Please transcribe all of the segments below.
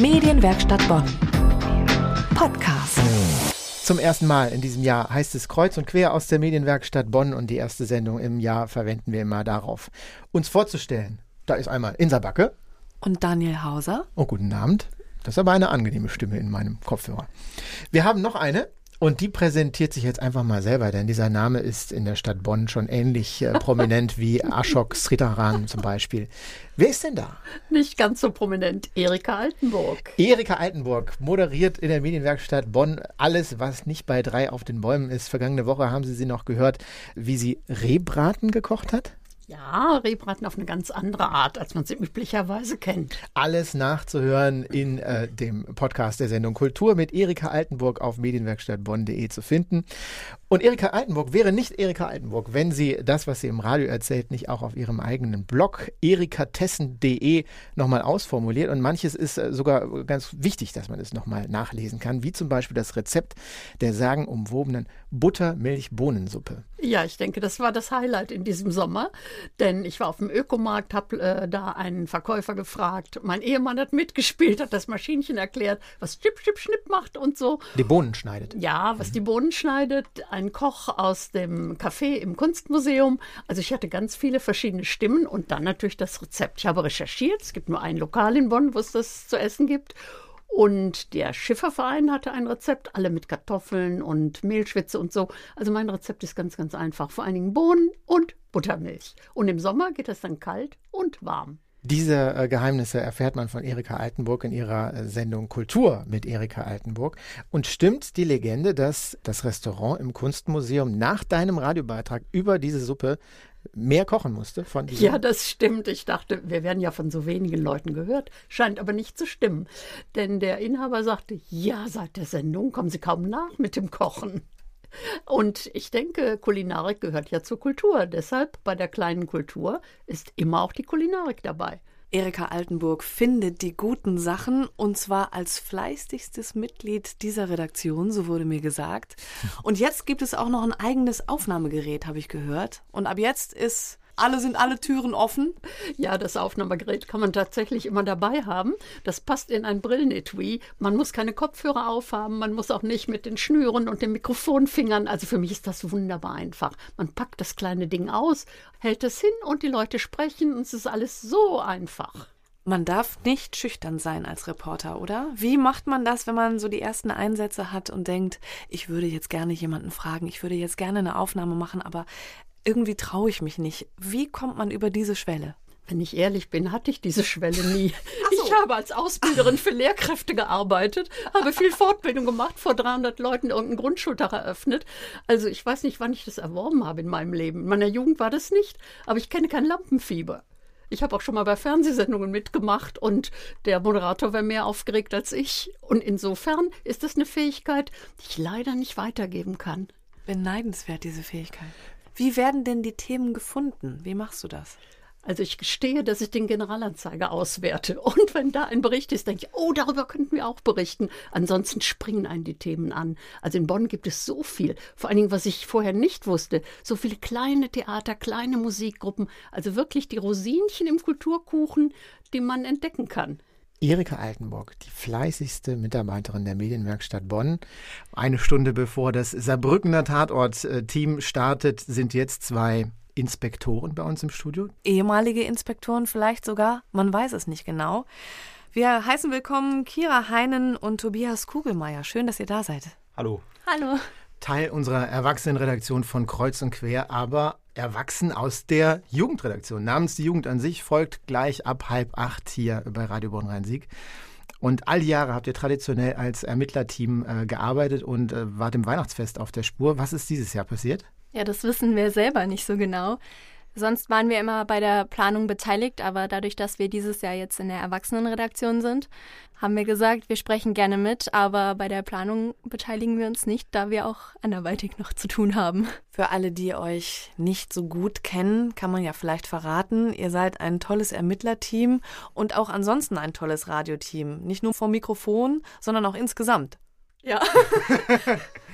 Medienwerkstatt Bonn. Podcast. Zum ersten Mal in diesem Jahr heißt es Kreuz und Quer aus der Medienwerkstatt Bonn und die erste Sendung im Jahr verwenden wir immer darauf, uns vorzustellen. Da ist einmal Insa Backe. Und Daniel Hauser. Oh, guten Abend. Das ist aber eine angenehme Stimme in meinem Kopfhörer. Wir haben noch eine, und die präsentiert sich jetzt einfach mal selber, denn dieser Name ist in der Stadt Bonn schon ähnlich äh, prominent wie Ashok Sritaran zum Beispiel. Wer ist denn da? Nicht ganz so prominent. Erika Altenburg. Erika Altenburg moderiert in der Medienwerkstatt Bonn alles, was nicht bei drei auf den Bäumen ist. Vergangene Woche haben Sie sie noch gehört, wie sie Rehbraten gekocht hat. Ja, Rehbraten auf eine ganz andere Art, als man sie üblicherweise kennt. Alles nachzuhören in äh, dem Podcast der Sendung Kultur mit Erika Altenburg auf medienwerkstattbonn.de zu finden. Und Erika Altenburg wäre nicht Erika Altenburg, wenn sie das, was sie im Radio erzählt, nicht auch auf ihrem eigenen Blog erikatessen.de nochmal ausformuliert. Und manches ist äh, sogar ganz wichtig, dass man es nochmal nachlesen kann, wie zum Beispiel das Rezept der sagenumwobenen Buttermilch-Bohnensuppe. Ja, ich denke, das war das Highlight in diesem Sommer, denn ich war auf dem Ökomarkt, habe äh, da einen Verkäufer gefragt. Mein Ehemann hat mitgespielt, hat das Maschinchen erklärt, was Chip, Chip, Schnipp macht und so. Die Bohnen schneidet. Ja, was die Bohnen schneidet ein Koch aus dem Café im Kunstmuseum. Also ich hatte ganz viele verschiedene Stimmen und dann natürlich das Rezept. Ich habe recherchiert. Es gibt nur ein Lokal in Bonn, wo es das zu essen gibt. Und der Schifferverein hatte ein Rezept, alle mit Kartoffeln und Mehlschwitze und so. Also mein Rezept ist ganz, ganz einfach. Vor allen Dingen Bohnen und Buttermilch. Und im Sommer geht es dann kalt und warm. Diese äh, Geheimnisse erfährt man von Erika Altenburg in ihrer äh, Sendung Kultur mit Erika Altenburg. Und stimmt die Legende, dass das Restaurant im Kunstmuseum nach deinem Radiobeitrag über diese Suppe mehr kochen musste von Ja, das stimmt. Ich dachte, wir werden ja von so wenigen Leuten gehört. Scheint aber nicht zu stimmen. Denn der Inhaber sagte, ja, seit der Sendung kommen Sie kaum nach mit dem Kochen. Und ich denke, Kulinarik gehört ja zur Kultur. Deshalb bei der kleinen Kultur ist immer auch die Kulinarik dabei. Erika Altenburg findet die guten Sachen und zwar als fleißigstes Mitglied dieser Redaktion, so wurde mir gesagt. Und jetzt gibt es auch noch ein eigenes Aufnahmegerät, habe ich gehört. Und ab jetzt ist alle sind alle Türen offen. Ja, das Aufnahmegerät kann man tatsächlich immer dabei haben. Das passt in ein Brillenetui. Man muss keine Kopfhörer aufhaben, man muss auch nicht mit den Schnüren und den Mikrofonfingern. Also für mich ist das wunderbar einfach. Man packt das kleine Ding aus, hält es hin und die Leute sprechen und es ist alles so einfach. Man darf nicht schüchtern sein als Reporter, oder? Wie macht man das, wenn man so die ersten Einsätze hat und denkt, ich würde jetzt gerne jemanden fragen, ich würde jetzt gerne eine Aufnahme machen, aber irgendwie traue ich mich nicht. Wie kommt man über diese Schwelle? Wenn ich ehrlich bin, hatte ich diese Schwelle nie. So. Ich habe als Ausbilderin für Lehrkräfte gearbeitet, habe viel Fortbildung gemacht, vor 300 Leuten irgendeinen Grundschultag eröffnet. Also ich weiß nicht, wann ich das erworben habe in meinem Leben. In meiner Jugend war das nicht, aber ich kenne kein Lampenfieber. Ich habe auch schon mal bei Fernsehsendungen mitgemacht und der Moderator war mehr aufgeregt als ich. Und insofern ist das eine Fähigkeit, die ich leider nicht weitergeben kann. Beneidenswert, diese Fähigkeit. Wie werden denn die Themen gefunden? Wie machst du das? Also ich gestehe, dass ich den Generalanzeiger auswerte. Und wenn da ein Bericht ist, denke ich, oh, darüber könnten wir auch berichten. Ansonsten springen einen die Themen an. Also in Bonn gibt es so viel. Vor allen Dingen, was ich vorher nicht wusste. So viele kleine Theater, kleine Musikgruppen. Also wirklich die Rosinchen im Kulturkuchen, die man entdecken kann. Erika Altenburg, die fleißigste Mitarbeiterin der Medienwerkstatt Bonn. Eine Stunde bevor das Saarbrückener Tatort-Team startet, sind jetzt zwei Inspektoren bei uns im Studio. Ehemalige Inspektoren vielleicht sogar, man weiß es nicht genau. Wir heißen willkommen Kira Heinen und Tobias Kugelmeier. Schön, dass ihr da seid. Hallo. Hallo. Teil unserer Erwachsenenredaktion von Kreuz und Quer, aber erwachsen aus der Jugendredaktion. Namens die Jugend an sich folgt gleich ab halb acht hier bei Radio Bonn Rhein-Sieg. Und all die Jahre habt ihr traditionell als Ermittlerteam äh, gearbeitet und äh, wart im Weihnachtsfest auf der Spur. Was ist dieses Jahr passiert? Ja, das wissen wir selber nicht so genau. Sonst waren wir immer bei der Planung beteiligt, aber dadurch, dass wir dieses Jahr jetzt in der Erwachsenenredaktion sind, haben wir gesagt, wir sprechen gerne mit, aber bei der Planung beteiligen wir uns nicht, da wir auch anderweitig noch zu tun haben. Für alle, die euch nicht so gut kennen, kann man ja vielleicht verraten, ihr seid ein tolles Ermittlerteam und auch ansonsten ein tolles Radioteam. Nicht nur vom Mikrofon, sondern auch insgesamt. Ja.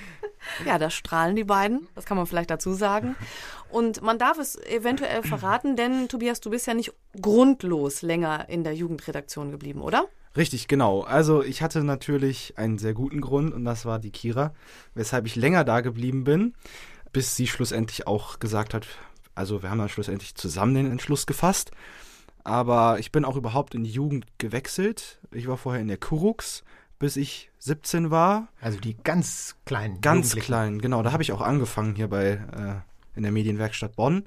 Ja, da strahlen die beiden, das kann man vielleicht dazu sagen. Und man darf es eventuell verraten, denn Tobias, du bist ja nicht grundlos länger in der Jugendredaktion geblieben, oder? Richtig, genau. Also ich hatte natürlich einen sehr guten Grund und das war die Kira, weshalb ich länger da geblieben bin, bis sie schlussendlich auch gesagt hat, also wir haben dann schlussendlich zusammen den Entschluss gefasst. Aber ich bin auch überhaupt in die Jugend gewechselt. Ich war vorher in der Kurux, bis ich 17 war. Also die ganz kleinen. Ganz Jugendlichen. klein, genau. Da habe ich auch angefangen hier bei äh, in der Medienwerkstatt Bonn.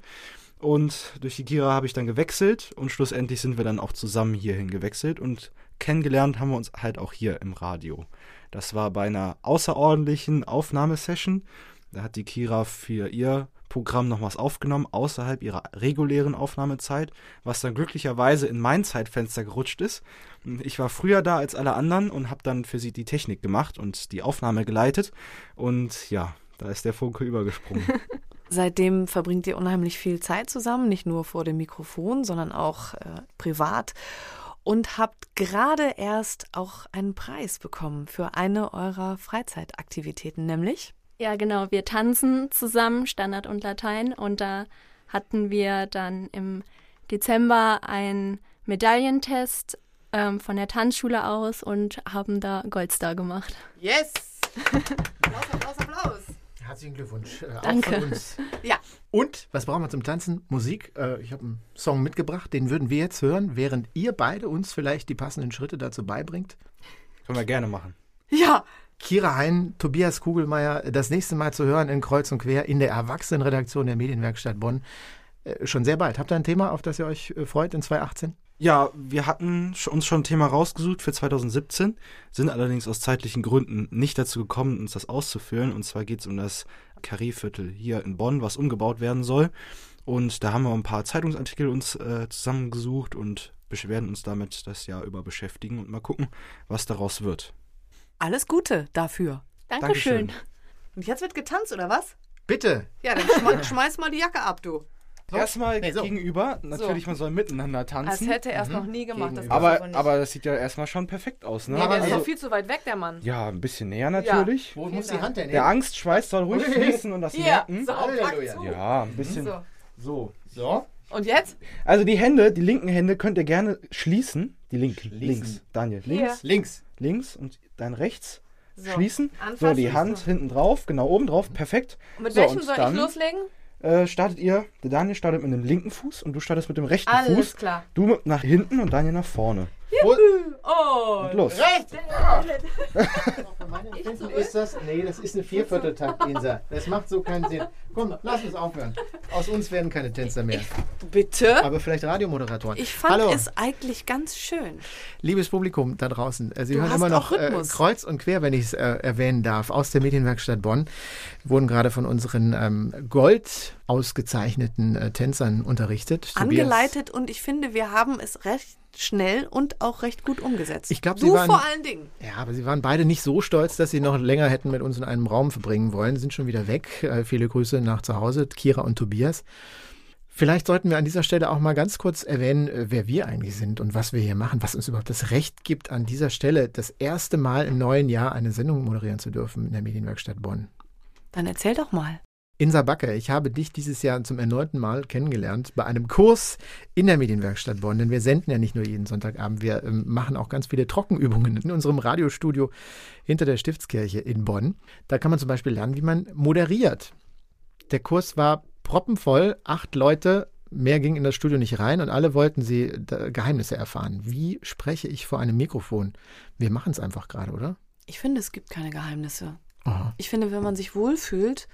Und durch die Kira habe ich dann gewechselt und schlussendlich sind wir dann auch zusammen hierhin gewechselt und kennengelernt haben wir uns halt auch hier im Radio. Das war bei einer außerordentlichen Aufnahmesession. Da hat die Kira für ihr Programm noch was aufgenommen, außerhalb ihrer regulären Aufnahmezeit, was dann glücklicherweise in mein Zeitfenster gerutscht ist. Ich war früher da als alle anderen und habe dann für sie die Technik gemacht und die Aufnahme geleitet. Und ja, da ist der Funke übergesprungen. Seitdem verbringt ihr unheimlich viel Zeit zusammen, nicht nur vor dem Mikrofon, sondern auch äh, privat. Und habt gerade erst auch einen Preis bekommen für eine eurer Freizeitaktivitäten, nämlich? Ja, genau. Wir tanzen zusammen, Standard und Latein. Und da hatten wir dann im Dezember einen Medaillentest ähm, von der Tanzschule aus und haben da Goldstar gemacht. Yes! Applaus, Applaus, Applaus! Herzlichen Glückwunsch. Äh, Danke. Auch von uns. Ja. Und was brauchen wir zum Tanzen? Musik. Äh, ich habe einen Song mitgebracht, den würden wir jetzt hören, während ihr beide uns vielleicht die passenden Schritte dazu beibringt. Können wir gerne machen. Ja! Kira Hein, Tobias Kugelmeier, das nächste Mal zu hören in Kreuz und Quer in der Erwachsenenredaktion der Medienwerkstatt Bonn. Äh, schon sehr bald. Habt ihr ein Thema, auf das ihr euch äh, freut in 2018? Ja, wir hatten uns schon ein Thema rausgesucht für 2017, sind allerdings aus zeitlichen Gründen nicht dazu gekommen, uns das auszufüllen. Und zwar geht es um das Carré-Viertel hier in Bonn, was umgebaut werden soll. Und da haben wir ein paar Zeitungsartikel uns äh, zusammengesucht und besch- werden uns damit das Jahr über beschäftigen und mal gucken, was daraus wird. Alles Gute dafür. Dankeschön. Und jetzt wird getanzt, oder was? Bitte. Ja, dann schme schmeiß mal die Jacke ab, du. Erstmal Nee, so. gegenüber, natürlich, man soll miteinander Als tanzen. hätte er es noch nie gemacht. Das Aber, nicht. aber das sieht ja erstmal schon perfekt aus, ne? Nee, der ist also, ja viel zu weit weg, der Mann. ja, ein bisschen näher natürlich. Wo muss die Hand denn Der hin? Angstschweiß soll ruhig fließen und das Hier, merken. so, Halleluja. Ja, ein bisschen So. so. So. Und jetzt? Also die Hände, die linken Hände könnt ihr gerne schließen. Die Schließen. links. Daniel, Hier. links, Links. links und dann rechts So. schließen. So, Anfassen. die Hand hinten drauf, genau oben drauf, perfekt. Und mit so, welchem und soll dann ich loslegen? Äh, startet ihr, der Daniel startet mit dem linken Fuß und du startest mit dem rechten Alles Fuß. klar. Du nach hinten und Daniel nach vorne. Wo, Oh. Und los. rechts. Von meinen Empfinden ist das, nee, das ist eine Viervierteltakt, Insa. Das macht so keinen Sinn. Komm, lass uns aufhören. Aus uns werden keine Tänzer mehr. Bitte? Aber vielleicht Radiomoderatoren. Ich fand Hallo, es eigentlich ganz schön. liebes Publikum da draußen. äh, Sie Du hören hast immer noch auch äh, Rhythmus. kreuz und quer, wenn ich es äh, erwähnen darf, aus der Medienwerkstatt Bonn. Wir wurden gerade von unseren ähm, Gold ausgezeichneten äh, Tänzern unterrichtet. Angeleitet und ich finde, wir haben es recht schnell und auch recht gut umgesetzt. Ich glaub, Sie du waren- vor allen Dingen. Ja, aber sie waren beide nicht so stolz, dass sie noch länger hätten mit uns in einem Raum verbringen wollen. Sind schon wieder weg. Äh, viele Grüße nach zu Hause, Kira und Tobias. Vielleicht sollten wir an dieser Stelle auch mal ganz kurz erwähnen, äh, wer wir eigentlich sind und was wir hier machen, was uns überhaupt das Recht gibt, an dieser Stelle das erste Mal im neuen Jahr eine Sendung moderieren zu dürfen in der Medienwerkstatt Bonn. Dann erzähl doch mal. Insa Backe, ich habe dich dieses Jahr zum erneuten Mal kennengelernt bei einem Kurs in der Medienwerkstatt Bonn, denn wir senden ja nicht nur jeden Sonntagabend, wir ähm, machen auch ganz viele Trockenübungen in unserem Radiostudio hinter der Stiftskirche in Bonn. Da kann man zum Beispiel lernen, wie man moderiert. Der Kurs war proppenvoll, acht Leute, mehr ging in das Studio nicht rein und alle wollten sie da, Geheimnisse erfahren. Wie spreche ich vor einem Mikrofon? Wir machen es einfach gerade, oder? Ich finde, es gibt keine Geheimnisse. Aha. Ich finde, wenn man sich wohlfühlt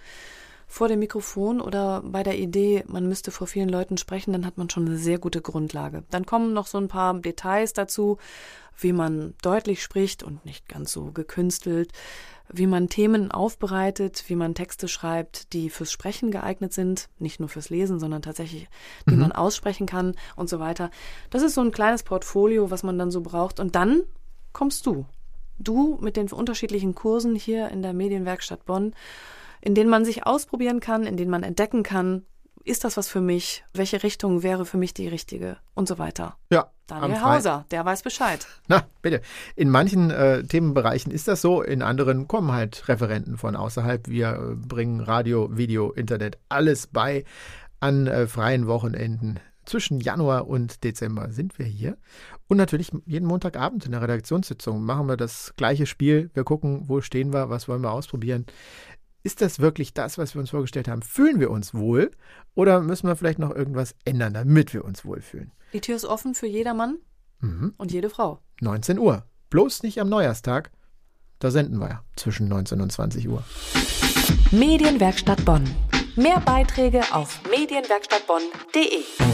vor dem Mikrofon oder bei der Idee, man müsste vor vielen Leuten sprechen, dann hat man schon eine sehr gute Grundlage. Dann kommen noch so ein paar Details dazu, wie man deutlich spricht und nicht ganz so gekünstelt, wie man Themen aufbereitet, wie man Texte schreibt, die fürs Sprechen geeignet sind, nicht nur fürs Lesen, sondern tatsächlich, die man aussprechen kann und so weiter. Das ist so ein kleines Portfolio, was man dann so braucht. Und dann kommst du. Du mit den unterschiedlichen Kursen hier in der Medienwerkstatt Bonn, in denen man sich ausprobieren kann, in denen man entdecken kann, ist das was für mich? Welche Richtung wäre für mich die richtige? Und so weiter. Ja, Daniel Hauser, der weiß Bescheid. Na, bitte. In manchen äh, Themenbereichen ist das so, in anderen kommen halt Referenten von außerhalb. Wir äh, bringen Radio, Video, Internet, alles bei an äh, freien Wochenenden. Zwischen Januar und Dezember sind wir hier. Und natürlich jeden Montagabend in der Redaktionssitzung machen wir das gleiche Spiel. Wir gucken, wo stehen wir, was wollen wir ausprobieren. Ist das wirklich das, was wir uns vorgestellt haben? Fühlen wir uns wohl oder müssen wir vielleicht noch irgendwas ändern, damit wir uns wohlfühlen? Die Tür ist offen für jedermann Mhm. und jede Frau. 19 Uhr. Bloß nicht am Neujahrstag. Da senden wir ja zwischen 19 und 20 Uhr. Medienwerkstatt Bonn. Mehr Beiträge auf medienwerkstattbonn.de.